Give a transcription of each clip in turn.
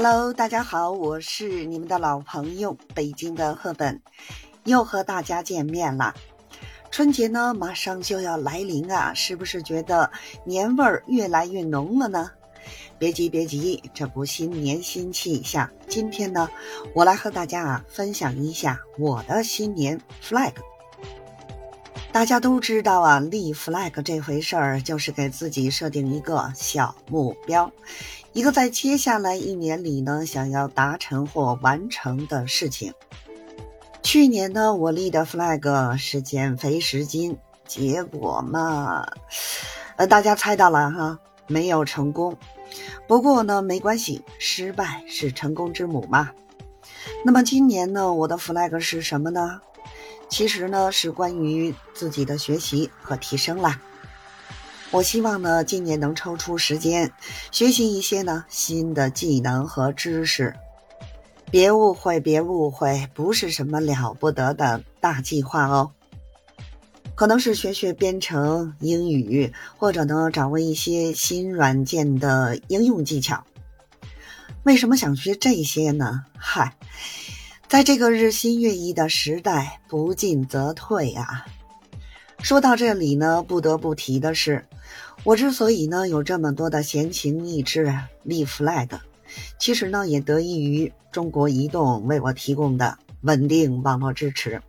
Hello，大家好，我是你们的老朋友北京的赫本，又和大家见面了。春节呢，马上就要来临啊，是不是觉得年味儿越来越浓了呢？别急，别急，这不新年新气象。今天呢，我来和大家啊分享一下我的新年 flag。大家都知道啊，立 flag 这回事儿，就是给自己设定一个小目标，一个在接下来一年里呢想要达成或完成的事情。去年呢，我立的 flag 是减肥十斤，结果嘛，呃，大家猜到了哈，没有成功。不过呢，没关系，失败是成功之母嘛。那么今年呢，我的 flag 是什么呢？其实呢，是关于自己的学习和提升啦。我希望呢，今年能抽出时间学习一些呢新的技能和知识。别误会，别误会，不是什么了不得的大计划哦。可能是学学编程、英语，或者呢，掌握一些新软件的应用技巧。为什么想学这些呢？嗨。在这个日新月异的时代，不进则退啊。说到这里呢，不得不提的是，我之所以呢有这么多的闲情逸致立 flag，其实呢也得益于中国移动为我提供的稳定网络支持。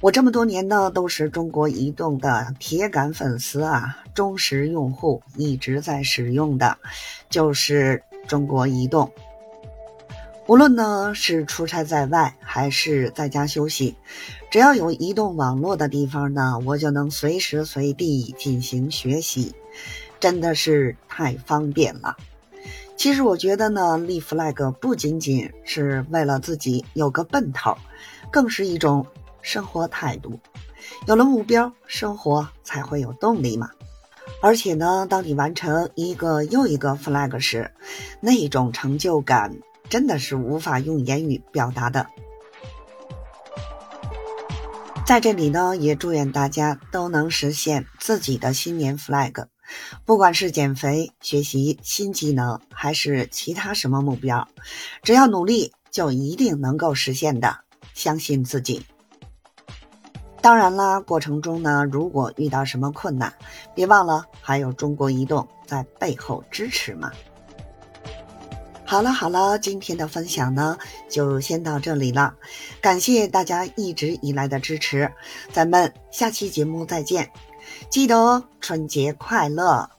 我这么多年呢都是中国移动的铁杆粉丝啊，忠实用户，一直在使用的，就是中国移动。无论呢是出差在外还是在家休息，只要有移动网络的地方呢，我就能随时随地进行学习，真的是太方便了。其实我觉得呢，立 flag 不仅仅是为了自己有个奔头，更是一种生活态度。有了目标，生活才会有动力嘛。而且呢，当你完成一个又一个 flag 时，那种成就感。真的是无法用言语表达的。在这里呢，也祝愿大家都能实现自己的新年 flag，不管是减肥、学习新技能，还是其他什么目标，只要努力，就一定能够实现的。相信自己。当然啦，过程中呢，如果遇到什么困难，别忘了还有中国移动在背后支持嘛。好了好了，今天的分享呢就先到这里了，感谢大家一直以来的支持，咱们下期节目再见，记得哦，春节快乐。